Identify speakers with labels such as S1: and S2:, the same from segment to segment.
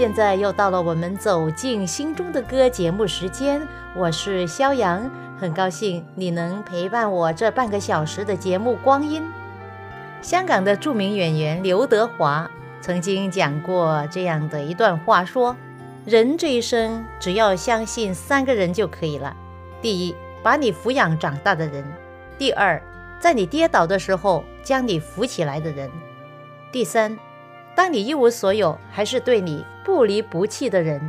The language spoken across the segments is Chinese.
S1: 现在又到了我们走进心中的歌节目时间，我是肖阳。很高兴你能陪伴我这半个小时的节目光阴。香港的著名演员刘德华曾经讲过这样的一段话：说，人这一生只要相信三个人就可以了。第一，把你抚养长大的人；第二，在你跌倒的时候将你扶起来的人；第三，当你一无所有还是对你不离不弃的人。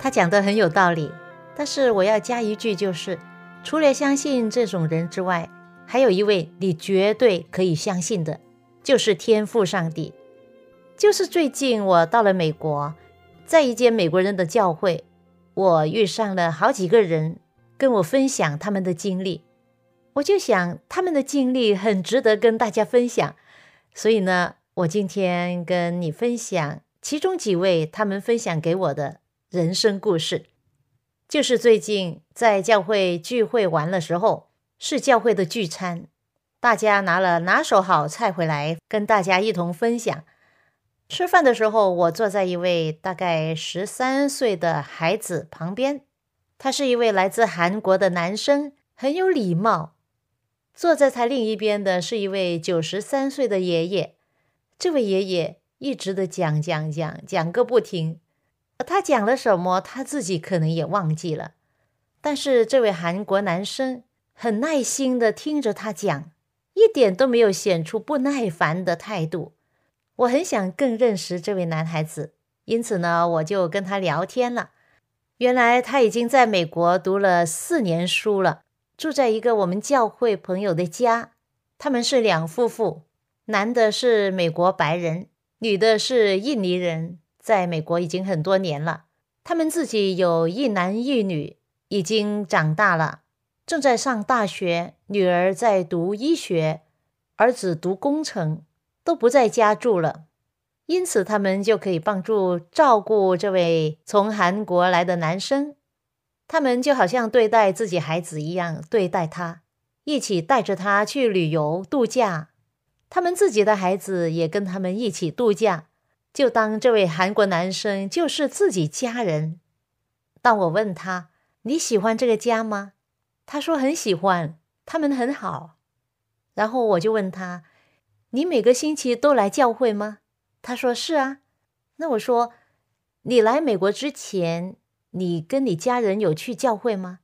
S1: 他讲的很有道理，但是我要加一句，就是。除了相信这种人之外，还有一位你绝对可以相信的，就是天赋上帝。就是最近我到了美国，在一间美国人的教会，我遇上了好几个人跟我分享他们的经历，我就想他们的经历很值得跟大家分享，所以呢，我今天跟你分享其中几位他们分享给我的人生故事。就是最近在教会聚会完的时候，是教会的聚餐，大家拿了拿手好菜回来，跟大家一同分享。吃饭的时候，我坐在一位大概十三岁的孩子旁边，他是一位来自韩国的男生，很有礼貌。坐在他另一边的是一位九十三岁的爷爷，这位爷爷一直的讲讲讲讲个不停。他讲了什么，他自己可能也忘记了。但是这位韩国男生很耐心的听着他讲，一点都没有显出不耐烦的态度。我很想更认识这位男孩子，因此呢，我就跟他聊天了。原来他已经在美国读了四年书了，住在一个我们教会朋友的家。他们是两夫妇，男的是美国白人，女的是印尼人。在美国已经很多年了，他们自己有一男一女，已经长大了，正在上大学。女儿在读医学，儿子读工程，都不在家住了，因此他们就可以帮助照顾这位从韩国来的男生。他们就好像对待自己孩子一样对待他，一起带着他去旅游度假。他们自己的孩子也跟他们一起度假。就当这位韩国男生就是自己家人。当我问他你喜欢这个家吗？他说很喜欢，他们很好。然后我就问他，你每个星期都来教会吗？他说是啊。那我说，你来美国之前，你跟你家人有去教会吗？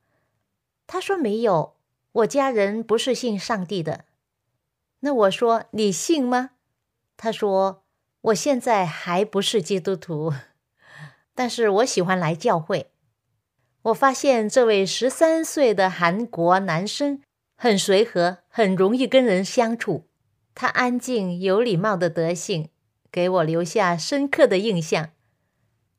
S1: 他说没有，我家人不是信上帝的。那我说你信吗？他说。我现在还不是基督徒，但是我喜欢来教会。我发现这位十三岁的韩国男生很随和，很容易跟人相处。他安静有礼貌的德性给我留下深刻的印象。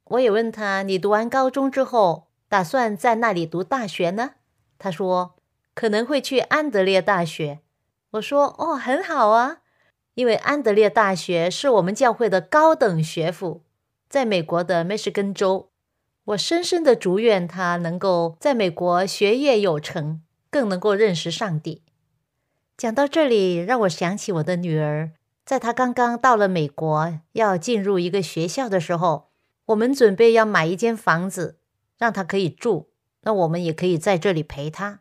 S1: 我也问他：“你读完高中之后，打算在那里读大学呢？”他说：“可能会去安德烈大学。”我说：“哦，很好啊。”因为安德烈大学是我们教会的高等学府，在美国的密歇根州。我深深的祝愿他能够在美国学业有成，更能够认识上帝。讲到这里，让我想起我的女儿，在她刚刚到了美国，要进入一个学校的时候，我们准备要买一间房子，让她可以住，那我们也可以在这里陪她。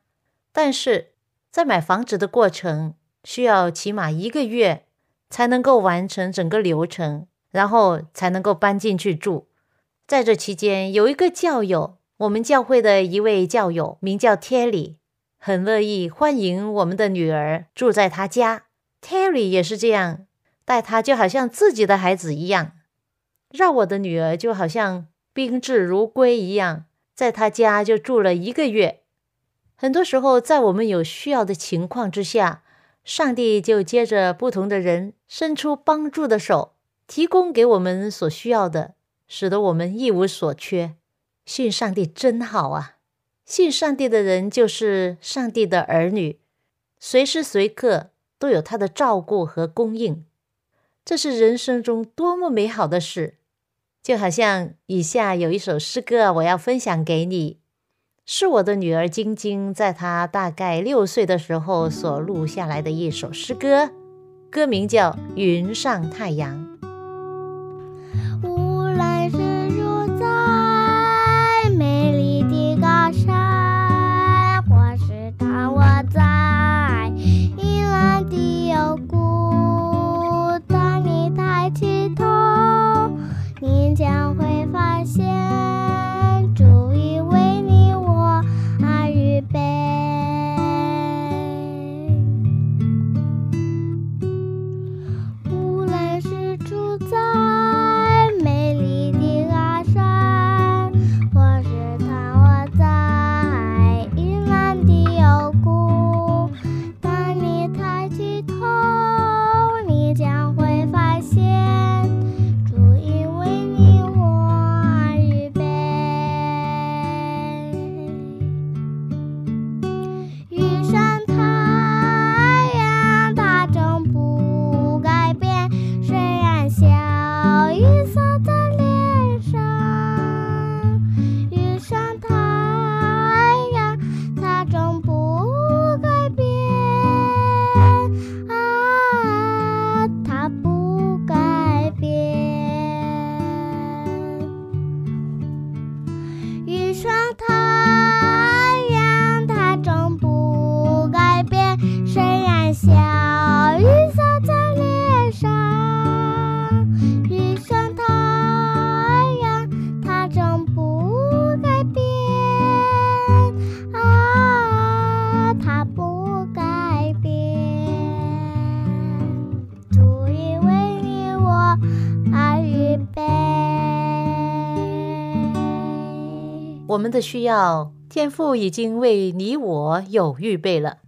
S1: 但是在买房子的过程，需要起码一个月。才能够完成整个流程，然后才能够搬进去住。在这期间，有一个教友，我们教会的一位教友，名叫 Terry，很乐意欢迎我们的女儿住在他家。Terry 也是这样，待他就好像自己的孩子一样，让我的女儿就好像宾至如归一样，在他家就住了一个月。很多时候，在我们有需要的情况之下，上帝就接着不同的人伸出帮助的手，提供给我们所需要的，使得我们一无所缺。信上帝真好啊！信上帝的人就是上帝的儿女，随时随刻都有他的照顾和供应，这是人生中多么美好的事！就好像以下有一首诗歌，我要分享给你，是我的女儿晶晶在她大概六岁的时候所录下来的一首诗歌，歌名叫《云上太阳》。的需要，天父已经为你我有预备了。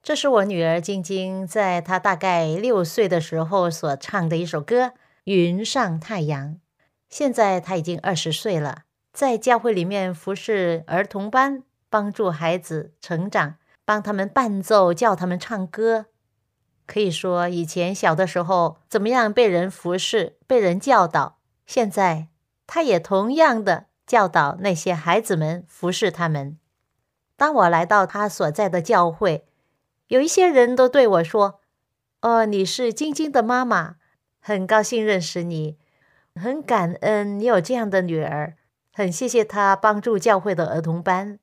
S1: 这是我女儿晶晶在她大概六岁的时候所唱的一首歌《云上太阳》。现在她已经二十岁了，在教会里面服侍儿童班，帮助孩子成长，帮他们伴奏，教他们唱歌。可以说，以前小的时候怎么样被人服侍、被人教导，现在她也同样的。教导那些孩子们服侍他们。当我来到他所在的教会，有一些人都对我说：“哦，你是晶晶的妈妈，很高兴认识你，很感恩你有这样的女儿，很谢谢她帮助教会的儿童班。”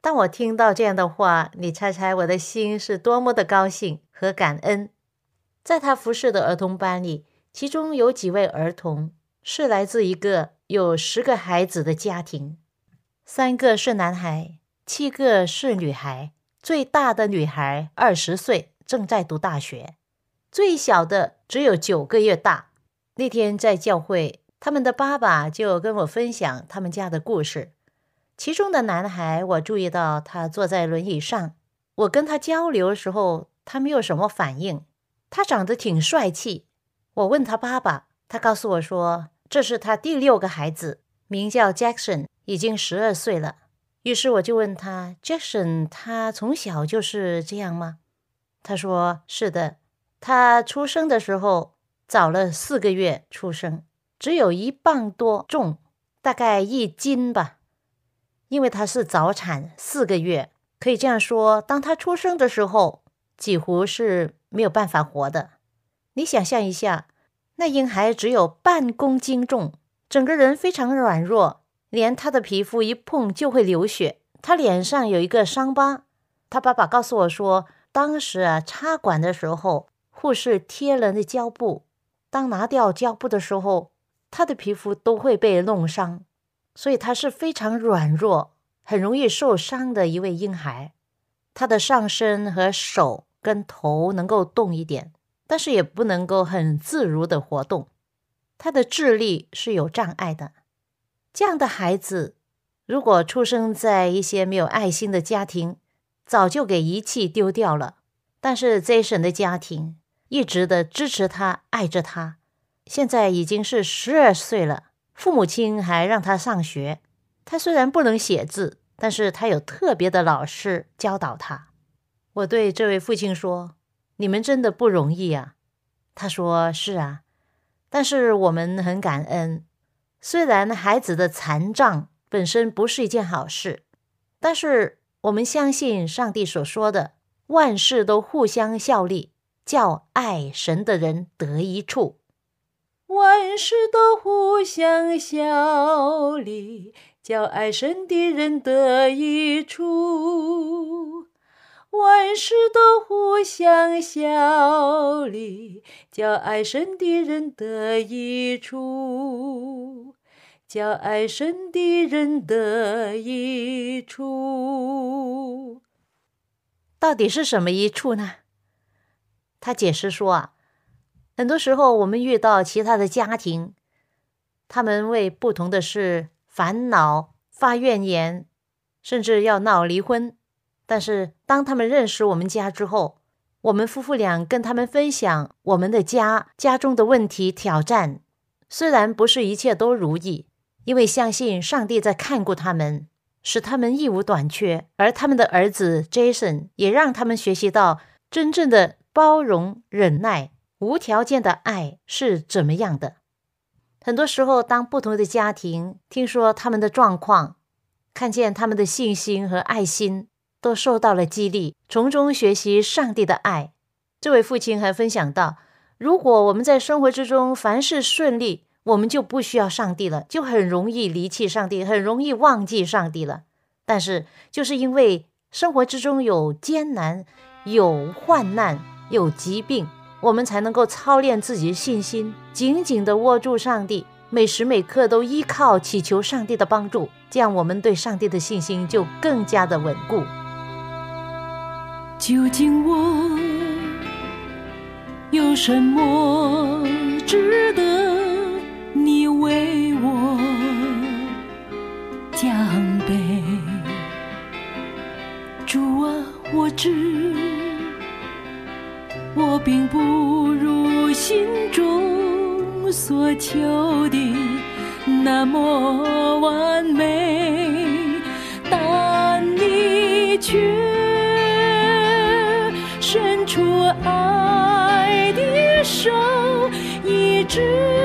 S1: 当我听到这样的话，你猜猜我的心是多么的高兴和感恩。在他服侍的儿童班里，其中有几位儿童是来自一个。有十个孩子的家庭，三个是男孩，七个是女孩。最大的女孩二十岁，正在读大学；最小的只有九个月大。那天在教会，他们的爸爸就跟我分享他们家的故事。其中的男孩，我注意到他坐在轮椅上。我跟他交流的时候，他没有什么反应。他长得挺帅气。我问他爸爸，他告诉我说。这是他第六个孩子，名叫 Jackson，已经十二岁了。于是我就问他：“Jackson，他从小就是这样吗？”他说：“是的，他出生的时候早了四个月出生，只有一磅多重，大概一斤吧。因为他是早产，四个月可以这样说。当他出生的时候，几乎是没有办法活的。你想象一下。”那婴孩只有半公斤重，整个人非常软弱，连他的皮肤一碰就会流血。他脸上有一个伤疤。他爸爸告诉我说，当时啊插管的时候，护士贴了那胶布，当拿掉胶布的时候，他的皮肤都会被弄伤，所以他是非常软弱，很容易受伤的一位婴孩。他的上身和手跟头能够动一点，但是也不能够很自如的活动。他的智力是有障碍的。这样的孩子，如果出生在一些没有爱心的家庭，早就给遗弃丢掉了。但是 Jason 的家庭一直的支持他，爱着他。现在已经是十二岁了，父母亲还让他上学。他虽然不能写字。但是他有特别的老师教导他。我对这位父亲说：“你们真的不容易啊。”他说：“是啊。”但是我们很感恩。虽然孩子的残障本身不是一件好事，但是我们相信上帝所说的万事都互相效力，叫爱神的人得一处。万事都互相效力。叫爱神的人得益处，万事都互相效力；叫爱神的人得益处，叫爱神的人得益处。到底是什么益处呢？他解释说啊，很多时候我们遇到其他的家庭，他们为不同的事。烦恼、发怨言，甚至要闹离婚。但是，当他们认识我们家之后，我们夫妇俩跟他们分享我们的家家中的问题、挑战。虽然不是一切都如意，因为相信上帝在看顾他们，使他们一无短缺。而他们的儿子 Jason 也让他们学习到真正的包容、忍耐、无条件的爱是怎么样的。很多时候，当不同的家庭听说他们的状况，看见他们的信心和爱心都受到了激励，从中学习上帝的爱。这位父亲还分享到：如果我们在生活之中凡事顺利，我们就不需要上帝了，就很容易离弃上帝，很容易忘记上帝了。但是，就是因为生活之中有艰难、有患难、有疾病。我们才能够操练自己的信心，紧紧地握住上帝，每时每刻都依靠祈求上帝的帮助，这样我们对上帝的信心就更加的稳固。
S2: 究竟我有什么值得你为我奖杯？主啊，我知。我并不如心中所求的那么完美，但你却知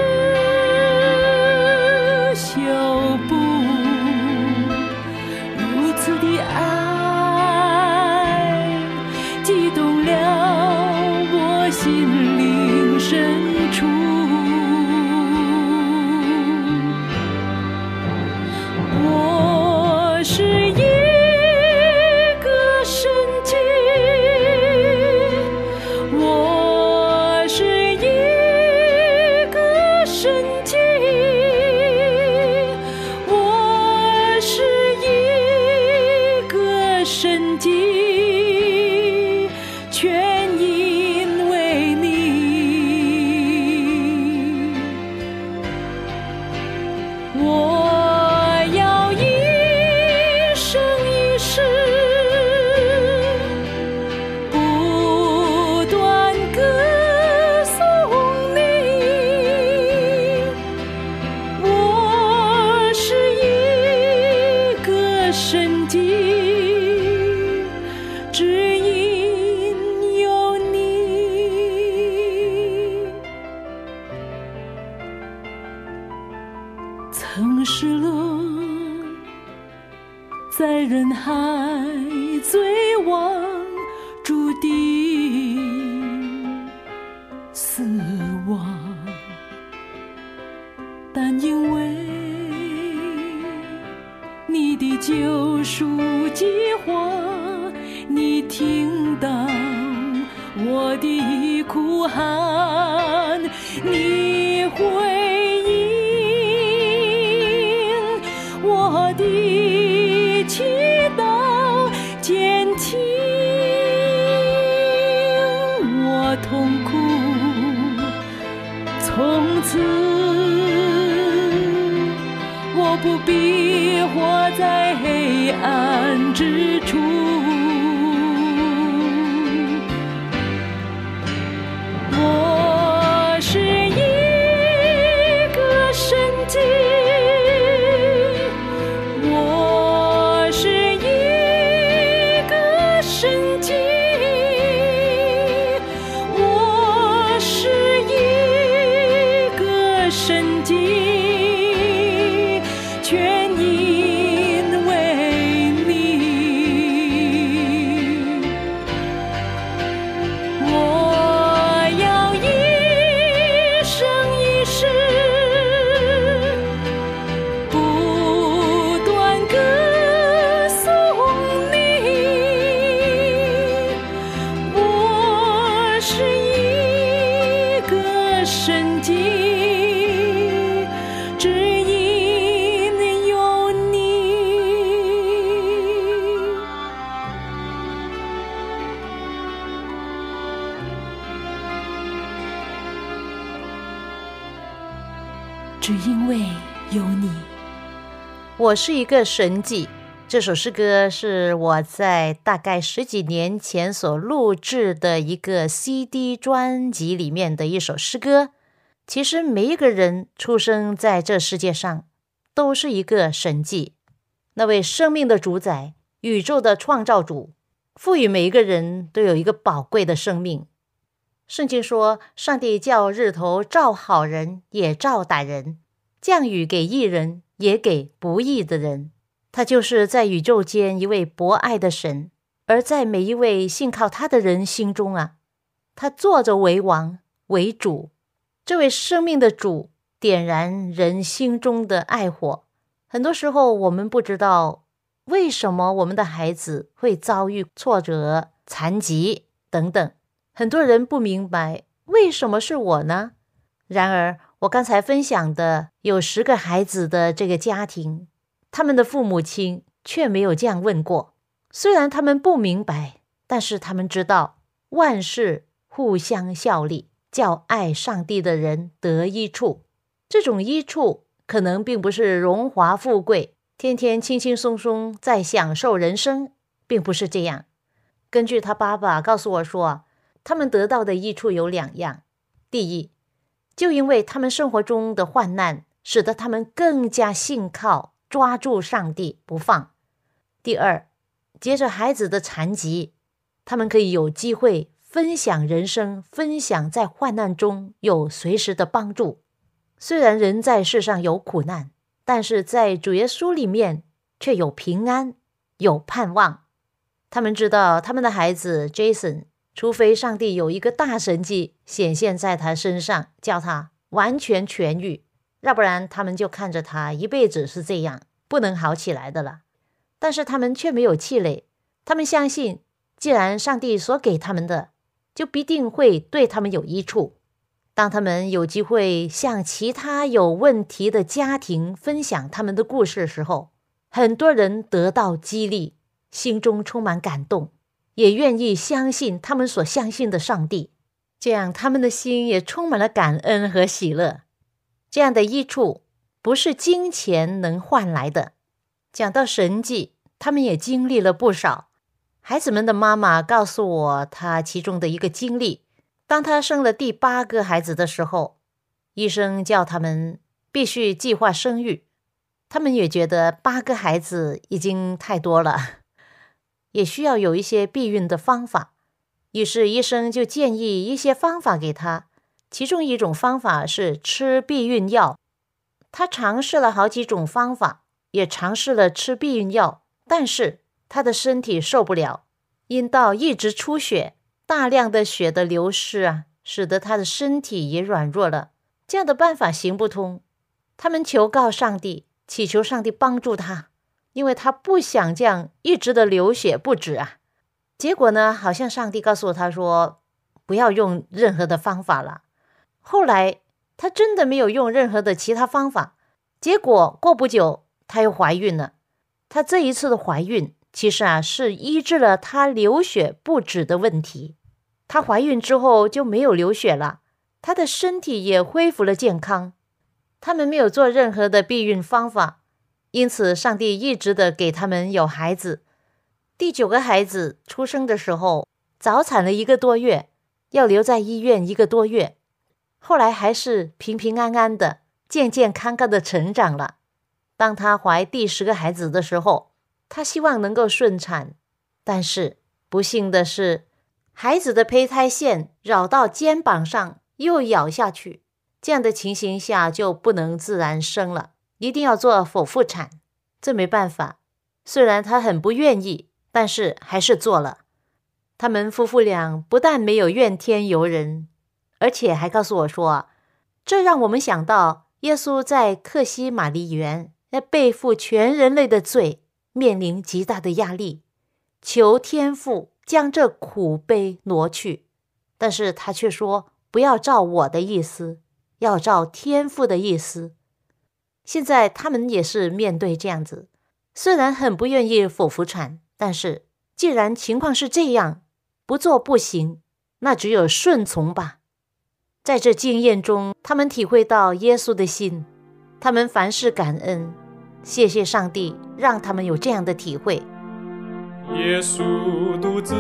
S2: 人海。之处。神迹，只因有你。只因为有你。
S1: 我是一个神迹。这首诗歌是我在大概十几年前所录制的一个 CD 专辑里面的一首诗歌。其实每一个人出生在这世界上都是一个神迹。那位生命的主宰、宇宙的创造主，赋予每一个人都有一个宝贵的生命。圣经说，上帝叫日头照好人，也照歹人；降雨给义人，也给不义的人。他就是在宇宙间一位博爱的神，而在每一位信靠他的人心中啊，他坐着为王为主。这位生命的主点燃人心中的爱火。很多时候，我们不知道为什么我们的孩子会遭遇挫折、残疾等等。很多人不明白为什么是我呢？然而，我刚才分享的有十个孩子的这个家庭，他们的父母亲却没有这样问过。虽然他们不明白，但是他们知道万事互相效力，叫爱上帝的人得益处。这种益处可能并不是荣华富贵，天天轻轻松松在享受人生，并不是这样。根据他爸爸告诉我说，他们得到的益处有两样：第一，就因为他们生活中的患难，使得他们更加信靠、抓住上帝不放；第二，接着孩子的残疾，他们可以有机会分享人生，分享在患难中有随时的帮助。虽然人在世上有苦难，但是在主耶稣里面却有平安，有盼望。他们知道他们的孩子 Jason。除非上帝有一个大神迹显现在他身上，叫他完全痊愈，要不然他们就看着他一辈子是这样，不能好起来的了。但是他们却没有气馁，他们相信，既然上帝所给他们的，就必定会对他们有益处。当他们有机会向其他有问题的家庭分享他们的故事的时候，很多人得到激励，心中充满感动。也愿意相信他们所相信的上帝，这样他们的心也充满了感恩和喜乐。这样的益处不是金钱能换来的。讲到神迹，他们也经历了不少。孩子们的妈妈告诉我，她其中的一个经历：当她生了第八个孩子的时候，医生叫他们必须计划生育。他们也觉得八个孩子已经太多了。也需要有一些避孕的方法，于是医生就建议一些方法给他。其中一种方法是吃避孕药。他尝试了好几种方法，也尝试了吃避孕药，但是他的身体受不了，阴道一直出血，大量的血的流失啊，使得他的身体也软弱了。这样的办法行不通。他们求告上帝，祈求上帝帮助他。因为他不想这样一直的流血不止啊，结果呢，好像上帝告诉他说，不要用任何的方法了。后来他真的没有用任何的其他方法，结果过不久她又怀孕了。她这一次的怀孕其实啊是医治了她流血不止的问题。她怀孕之后就没有流血了，他的身体也恢复了健康。他们没有做任何的避孕方法，因此上帝一直的给他们有孩子。第九个孩子出生的时候，早产了一个多月，要留在医院一个多月。后来还是平平安安的、健健康康的成长了。当他怀第十个孩子的时候，他希望能够顺产，但是不幸的是，孩子的胚胎线绕到肩膀上又咬下去，这样的情形下就不能自然生了，一定要做剖腹产。这没办法，虽然他很不愿意，但是还是做了。他们夫妇俩不但没有怨天尤人。而且还告诉我说，这让我们想到耶稣在克西玛丽园要背负全人类的罪，面临极大的压力，求天父将这苦悲挪去。但是他却说不要照我的意思，要照天父的意思。现在他们也是面对这样子，虽然很不愿意剖腹产，但是既然情况是这样，不做不行，那只有顺从吧。在这经验中，他们体会到耶稣的心，他们凡事感恩，谢谢上帝，让他们有这样的体会。
S3: 耶稣独自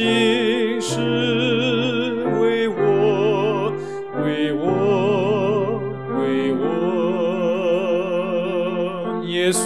S3: 心是为我，为我，为我。耶稣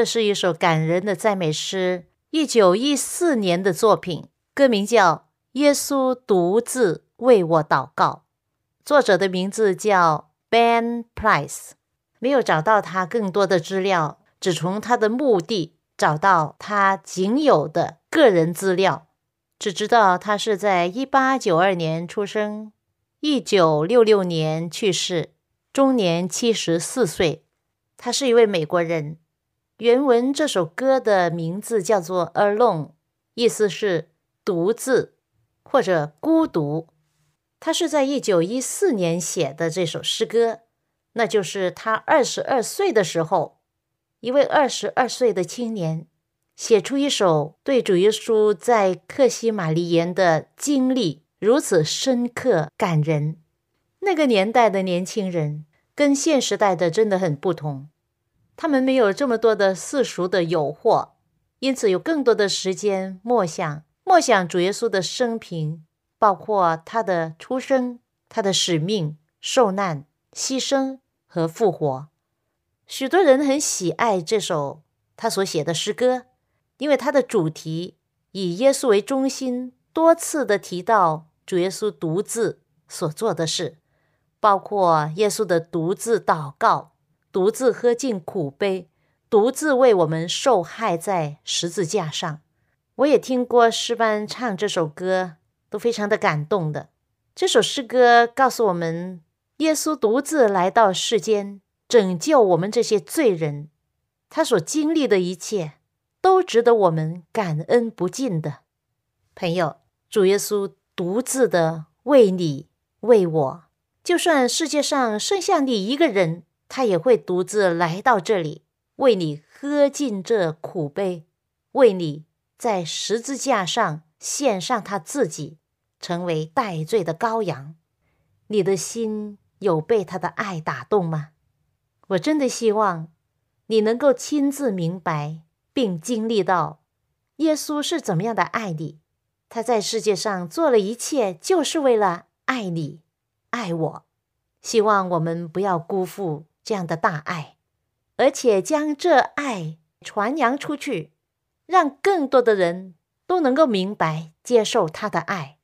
S1: 这是一首感人的赞美诗，一九一四年的作品。歌名叫《耶稣独自为我祷告》，作者的名字叫 Ben Price。没有找到他更多的资料，只从他的墓地找到他仅有的个人资料。只知道他是在一八九二年出生，一九六六年去世，终年七十四岁。他是一位美国人。原文这首歌的名字叫做《Alone》，意思是独自或者孤独。他是在一九一四年写的这首诗歌，那就是他二十二岁的时候，一位二十二岁的青年写出一首对主耶稣在克西玛丽园的经历如此深刻感人。那个年代的年轻人跟现时代的真的很不同。他们没有这么多的世俗的诱惑，因此有更多的时间默想，默想主耶稣的生平，包括他的出生、他的使命、受难、牺牲和复活。许多人很喜爱这首他所写的诗歌，因为它的主题以耶稣为中心，多次的提到主耶稣独自所做的事，包括耶稣的独自祷告。独自喝尽苦杯，独自为我们受害在十字架上。我也听过诗班唱这首歌，都非常的感动的。这首诗歌告诉我们，耶稣独自来到世间，拯救我们这些罪人。他所经历的一切，都值得我们感恩不尽的。朋友，主耶稣独自的为你为我，就算世界上剩下你一个人。他也会独自来到这里，为你喝尽这苦杯，为你在十字架上献上他自己，成为代罪的羔羊。你的心有被他的爱打动吗？我真的希望你能够亲自明白并经历到耶稣是怎么样的爱你。他在世界上做了一切，就是为了爱你、爱我。希望我们不要辜负。这样的大爱，而且将这爱传扬出去，让更多的人都能够明白、接受他的爱，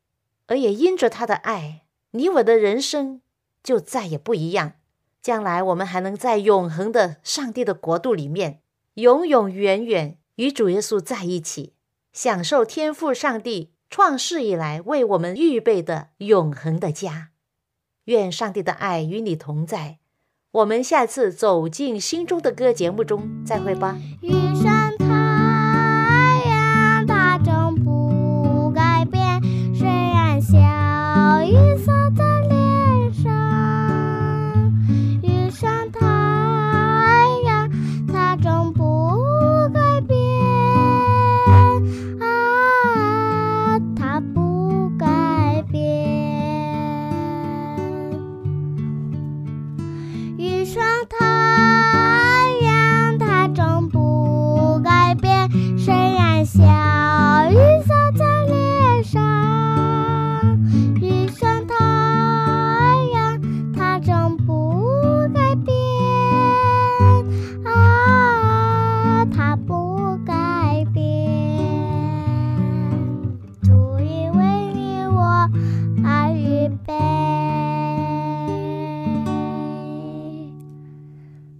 S1: 而也因着他的爱，你我的人生就再也不一样。将来我们还能在永恒的上帝的国度里面，永永远远与主耶稣在一起，享受天父上帝创世以来为我们预备的永恒的家。愿上帝的爱与你同在。我们下次走进心中的歌节目中再会吧。